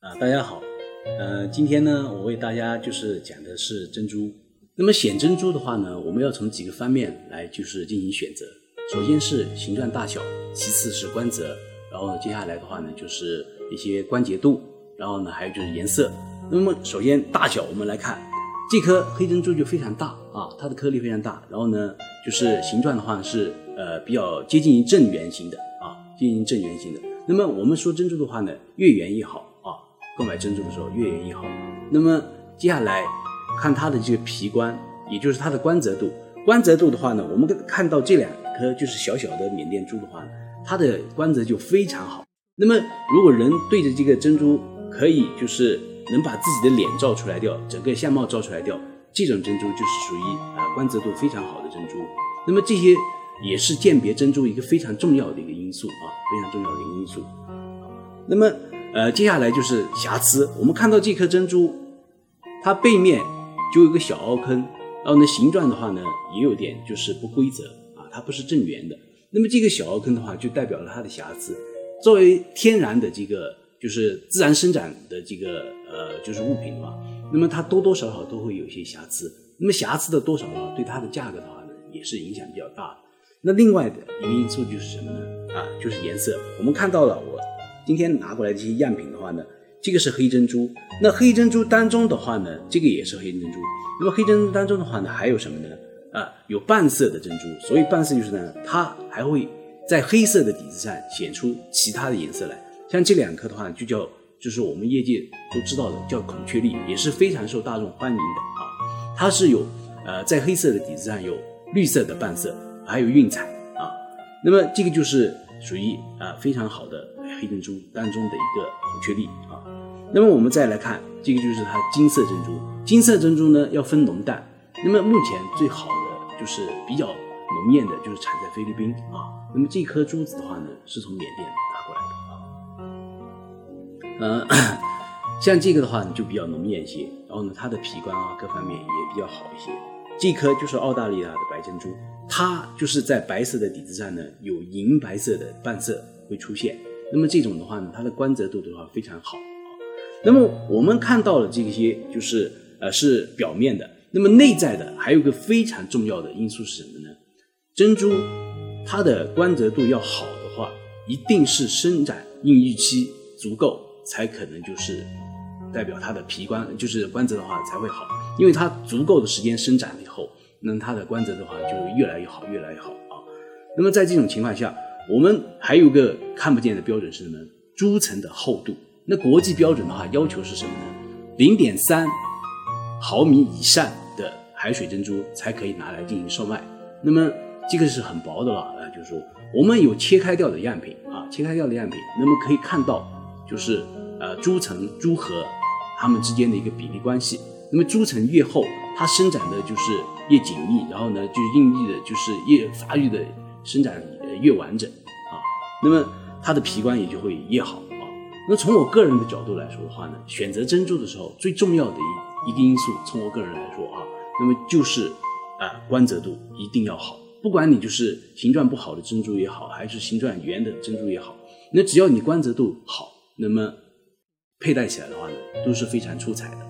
啊，大家好，呃，今天呢，我为大家就是讲的是珍珠。那么选珍珠的话呢，我们要从几个方面来就是进行选择。首先是形状大小，其次是光泽，然后接下来的话呢，就是一些关节度，然后呢，还有就是颜色。那么首先大小，我们来看这颗黑珍珠就非常大啊，它的颗粒非常大，然后呢，就是形状的话是呃比较接近于正圆形的啊，接近于正圆形的。那么我们说珍珠的话呢，越圆越好啊，购买珍珠的时候越圆越好。那么接下来看它的这个皮冠，也就是它的光泽度。光泽度的话呢，我们看到这两颗就是小小的缅甸珠的话，它的光泽就非常好。那么如果人对着这个珍珠，可以就是能把自己的脸照出来掉，整个相貌照出来掉，这种珍珠就是属于啊光泽度非常好的珍珠。那么这些也是鉴别珍珠一个非常重要的一个因素啊，非常重要的一个因素。那么呃接下来就是瑕疵，我们看到这颗珍珠，它背面就有一个小凹坑。然后呢，形状的话呢，也有点就是不规则啊，它不是正圆的。那么这个小凹坑的话，就代表了它的瑕疵。作为天然的这个就是自然生长的这个呃就是物品的话，那么它多多少少都会有一些瑕疵。那么瑕疵的多少呢，对它的价格的话呢，也是影响比较大的。那另外的一个因素就是什么呢？啊，就是颜色。我们看到了，我今天拿过来这些样品的话呢。这个是黑珍珠，那黑珍珠当中的话呢，这个也是黑珍珠。那么黑珍珠当中的话呢，还有什么呢？啊，有半色的珍珠。所以半色就是呢，它还会在黑色的底子上显出其他的颜色来。像这两颗的话，就叫就是我们业界都知道的叫孔雀绿，也是非常受大众欢迎的啊。它是有呃在黑色的底子上有绿色的半色，还有晕彩啊。那么这个就是属于啊非常好的黑珍珠当中的一个孔雀绿啊。那么我们再来看，这个就是它金色珍珠。金色珍珠呢要分浓淡。那么目前最好的就是比较浓艳的，就是产在菲律宾啊。那么这颗珠子的话呢，是从缅甸拿过来的啊。呃，像这个的话呢就比较浓艳一些，然后呢它的皮光啊各方面也比较好一些。这颗就是澳大利亚的白珍珠，它就是在白色的底子上呢有银白色的半色会出现。那么这种的话呢，它的光泽度的话非常好。那么我们看到了这些，就是呃是表面的。那么内在的还有个非常重要的因素是什么呢？珍珠它的光泽度要好的话，一定是生长孕育期足够，才可能就是代表它的皮光就是光泽的话才会好。因为它足够的时间生长以后，那它的光泽的话就越来越好，越来越好啊。那么在这种情况下，我们还有个看不见的标准是什么呢？珠层的厚度。那国际标准的话，要求是什么呢？零点三毫米以上的海水珍珠才可以拿来进行售卖。那么这个是很薄的了啊，就是说我们有切开掉的样品啊，切开掉的样品，那么可以看到就是呃珠层珠核它们之间的一个比例关系。那么珠层越厚，它生长的就是越紧密，然后呢就孕育的就是越发育的生长越完整啊。那么它的皮冠也就会越好啊。那从我个人的角度来说的话呢，选择珍珠的时候最重要的一一个因素，从我个人来说啊，那么就是啊光泽度一定要好。不管你就是形状不好的珍珠也好，还是形状圆的珍珠也好，那只要你光泽度好，那么佩戴起来的话呢，都是非常出彩的。